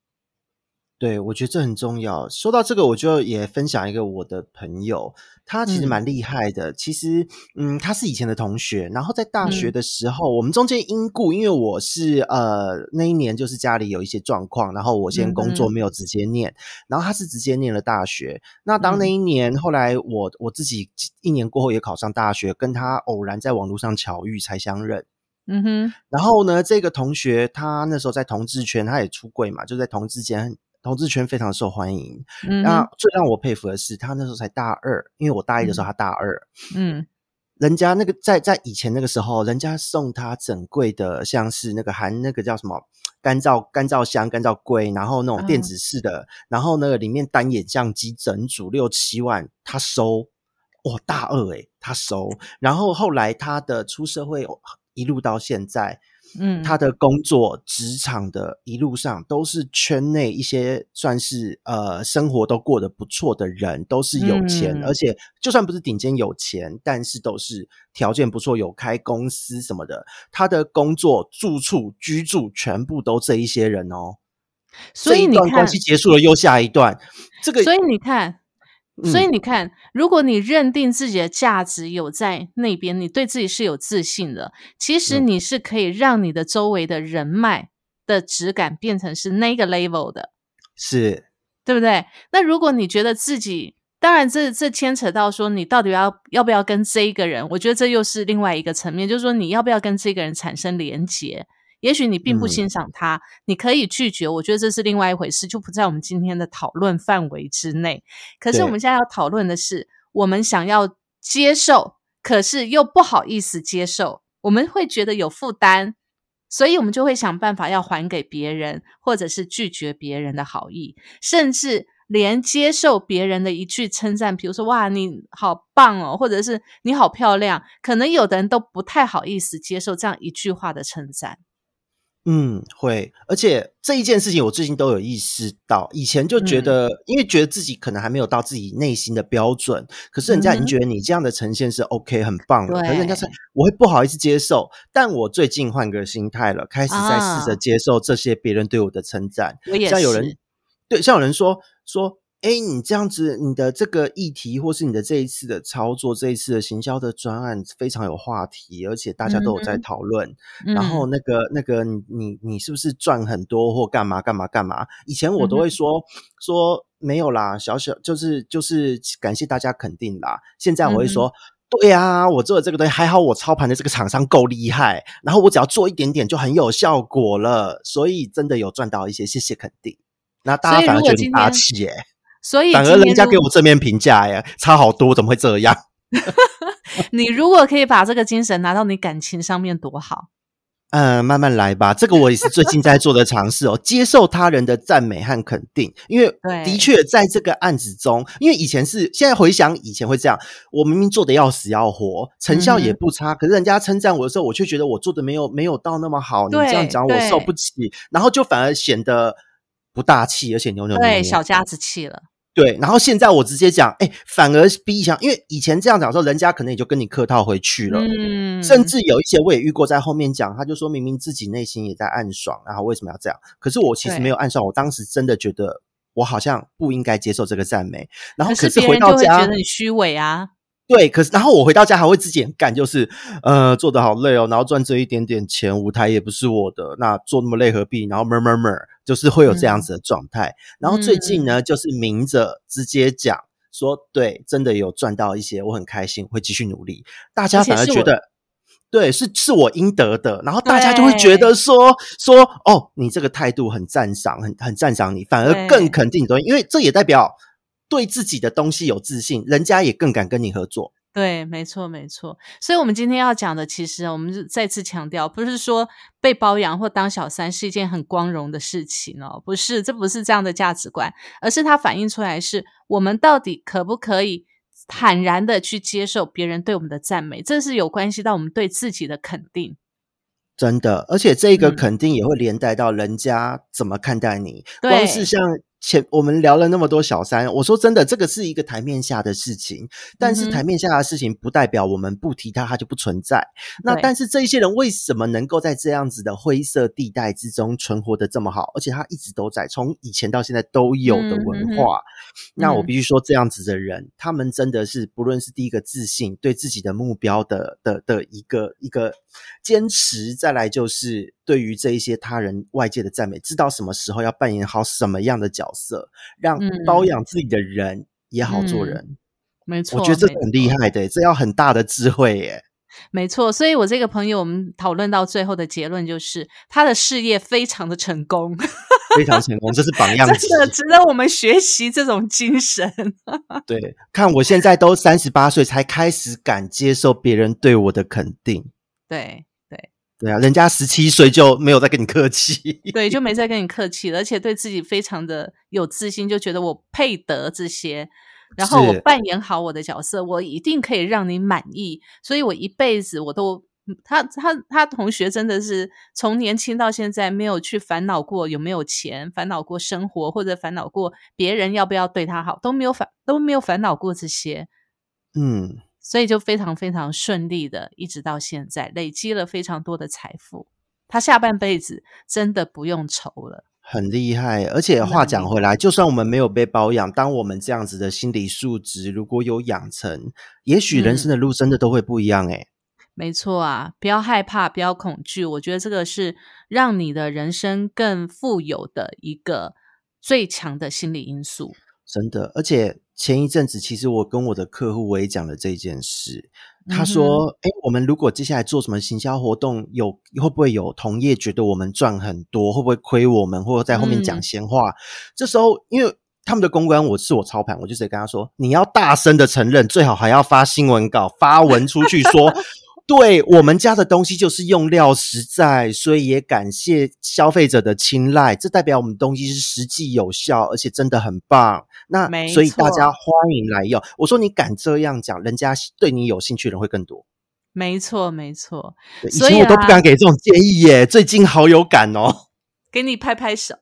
Speaker 3: 对，我觉得这很重要。说到这个，我就也分享一个我的朋友，他其实蛮厉害的。其实，嗯，他是以前的同学，然后在大学的时候，我们中间因故，因为我是呃那一年就是家里有一些状况，然后我先工作没有直接念，然后他是直接念了大学。那当那一年后来我我自己一年过后也考上大学，跟他偶然在网络上巧遇才相认。
Speaker 2: 嗯哼，
Speaker 3: 然后呢，这个同学他那时候在同志圈，他也出柜嘛，就在同志间。投资圈非常受欢迎。那最让我佩服的是，他那时候才大二，因为我大一的时候他大二。嗯，人家那个在在以前那个时候，人家送他整柜的，像是那个含那个叫什么干燥干燥箱、干燥柜，然后那种电子式的，然后那个里面单眼相机整组六七万，他收。哇，大二诶，他收。然后后来他的出社会一路到现在。嗯，他的工作职场的一路上都是圈内一些算是呃生活都过得不错的人，都是有钱，而且就算不是顶尖有钱，但是都是条件不错，有开公司什么的。他的工作、住处、居住全部都这一些人哦。
Speaker 2: 所以
Speaker 3: 一段关系结束了，又下一段。这个，
Speaker 2: 所以你看。所以你看，如果你认定自己的价值有在那边，你对自己是有自信的，其实你是可以让你的周围的人脉的质感变成是那个 level 的，
Speaker 3: 是
Speaker 2: 对不对？那如果你觉得自己，当然这这牵扯到说你到底要要不要跟这一个人，我觉得这又是另外一个层面，就是说你要不要跟这个人产生连结。也许你并不欣赏他，你可以拒绝。我觉得这是另外一回事，就不在我们今天的讨论范围之内。可是我们现在要讨论的是，我们想要接受，可是又不好意思接受，我们会觉得有负担，所以我们就会想办法要还给别人，或者是拒绝别人的好意，甚至连接受别人的一句称赞，比如说“哇，你好棒哦”，或者是“你好漂亮”，可能有的人都不太好意思接受这样一句话的称赞。
Speaker 3: 嗯，会，而且这一件事情我最近都有意识到。以前就觉得，因为觉得自己可能还没有到自己内心的标准，可是人家已经觉得你这样的呈现是 OK 很棒了。可是人家说我会不好意思接受，但我最近换个心态了，开始在试着接受这些别人对我的称赞。像有人对，像有人说说。哎，你这样子，你的这个议题，或是你的这一次的操作，这一次的行销的专案，非常有话题，而且大家都有在讨论。然后那个那个，你你你是不是赚很多或干嘛干嘛干嘛？以前我都会说说没有啦，小小就是就是感谢大家肯定啦。现在我会说，对啊，我做的这个东西还好，我操盘的这个厂商够厉害，然后我只要做一点点就很有效果了，所以真的有赚到一些，谢谢肯定。那大家反而觉得你霸气耶。
Speaker 2: 所以
Speaker 3: 反而人家给我正面评价呀，差好多，怎么会这样？(laughs) (laughs)
Speaker 2: 你如果可以把这个精神拿到你感情上面，多好。
Speaker 3: 嗯，慢慢来吧。这个我也是最近在做的尝试哦，(laughs) 接受他人的赞美和肯定。因为的确在这个案子中，因为以前是现在回想以前会这样，我明明做的要死要活，成效也不差，可是人家称赞我的时候，我却觉得我做的没有没有到那么好。你这样讲我受不起，然后就反而显得。不大气，而且扭扭捏捏，
Speaker 2: 对小家子气了。
Speaker 3: 对，然后现在我直接讲，哎，反而比以前，因为以前这样讲的时候，人家可能也就跟你客套回去了。嗯，甚至有一些我也遇过，在后面讲，他就说明明自己内心也在暗爽，然后为什么要这样？可是我其实没有暗爽，我当时真的觉得我好像不应该接受这个赞美。然后可是回到家，
Speaker 2: 觉得你虚伪啊。
Speaker 3: 对，可是然后我回到家还会自己很干，就是呃做的好累哦，然后赚这一点点钱，舞台也不是我的，那做那么累何必？然后 mur mur mur，就是会有这样子的状态。然后最近呢，就是明着直接讲说，对，真的有赚到一些，我很开心，会继续努力。大家反而觉得，对，是是我应得的。然后大家就会觉得说说，哦，你这个态度很赞赏，很很赞赏你，反而更肯定你的，因为这也代表。对自己的东西有自信，人家也更敢跟你合作。
Speaker 2: 对，没错，没错。所以，我们今天要讲的，其实我们再次强调，不是说被包养或当小三是一件很光荣的事情哦，不是，这不是这样的价值观，而是它反映出来是我们到底可不可以坦然的去接受别人对我们的赞美，这是有关系到我们对自己的肯定。
Speaker 3: 真的，而且这个肯定也会连带到人家怎么看待你。光是像前我们聊了那么多小三，我说真的，这个是一个台面下的事情，但是台面下的事情不代表我们不提它，它就不存在。那但是这一些人为什么能够在这样子的灰色地带之中存活的这么好，而且他一直都在，从以前到现在都有的文化？那我必须说，这样子的人，他们真的是不论是第一个自信，对自己的目标的的的一个一个坚持，再来就是对于这一些他人外界的赞美，知道什么时候要扮演好什么样的角色，让包养自己的人也好做人。
Speaker 2: 没错，
Speaker 3: 我觉得这很厉害的，这要很大的智慧耶。(laughs)
Speaker 2: 没错，所以我这个朋友，我们讨论到最后的结论就是，他的事业非常的成功，(laughs)
Speaker 3: 非常成功，这是榜样，
Speaker 2: 真的值得我们学习这种精神。(laughs)
Speaker 3: 对，看我现在都三十八岁，才开始敢接受别人对我的肯定。
Speaker 2: 对对
Speaker 3: 对啊，人家十七岁就没有再跟你客气，(laughs)
Speaker 2: 对，就没再跟你客气了，而且对自己非常的有自信，就觉得我配得这些。然后我扮演好我的角色，我一定可以让你满意。所以我一辈子我都他他他同学真的是从年轻到现在没有去烦恼过有没有钱，烦恼过生活，或者烦恼过别人要不要对他好，都没有烦都没有烦恼过这些。
Speaker 3: 嗯，
Speaker 2: 所以就非常非常顺利的，一直到现在累积了非常多的财富。他下半辈子真的不用愁了。
Speaker 3: 很厉害，而且话讲回来，就算我们没有被包养，当我们这样子的心理素质如果有养成，也许人生的路真的都会不一样。诶
Speaker 2: 没错啊，不要害怕，不要恐惧，我觉得这个是让你的人生更富有的一个最强的心理因素。
Speaker 3: 真的，而且前一阵子，其实我跟我的客户我也讲了这件事。他说：“哎，我们如果接下来做什么行销活动，有会不会有同业觉得我们赚很多，会不会亏我们，或者在后面讲闲话？这时候，因为他们的公关我是我操盘，我就直接跟他说：你要大声的承认，最好还要发新闻稿发文出去说。”对我们家的东西就是用料实在，所以也感谢消费者的青睐。这代表我们东西是实际有效，而且真的很棒。那所以大家欢迎来用。我说你敢这样讲，人家对你有兴趣的人会更多。
Speaker 2: 没错，没错。
Speaker 3: 以前我都不敢给这种建议耶，最近好有感哦。
Speaker 2: 给你拍拍手，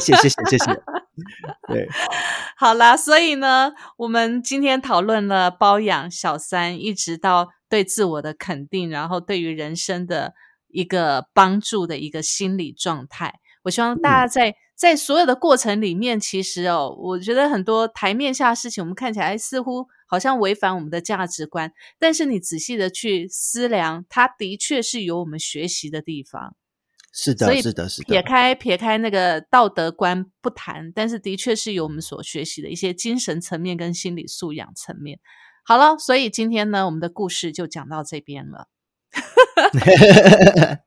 Speaker 3: 谢谢，谢谢，谢谢。(laughs) 对，(laughs)
Speaker 2: 好啦，所以呢，我们今天讨论了包养小三，一直到。对自我的肯定，然后对于人生的一个帮助的一个心理状态，我希望大家在在所有的过程里面，其实哦，我觉得很多台面下的事情，我们看起来似乎好像违反我们的价值观，但是你仔细的去思量，它的确是有我们学习的地方。
Speaker 3: 是的，是的，是的。
Speaker 2: 撇开撇开那个道德观不谈，但是的确是有我们所学习的一些精神层面跟心理素养层面。好了，所以今天呢，我们的故事就讲到这边了。(laughs)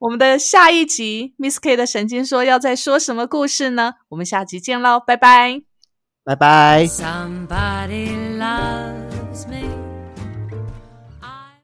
Speaker 2: 我们的下一集，Miss K 的神经说要再说什么故事呢？我们下集见喽，拜拜，
Speaker 3: 拜拜。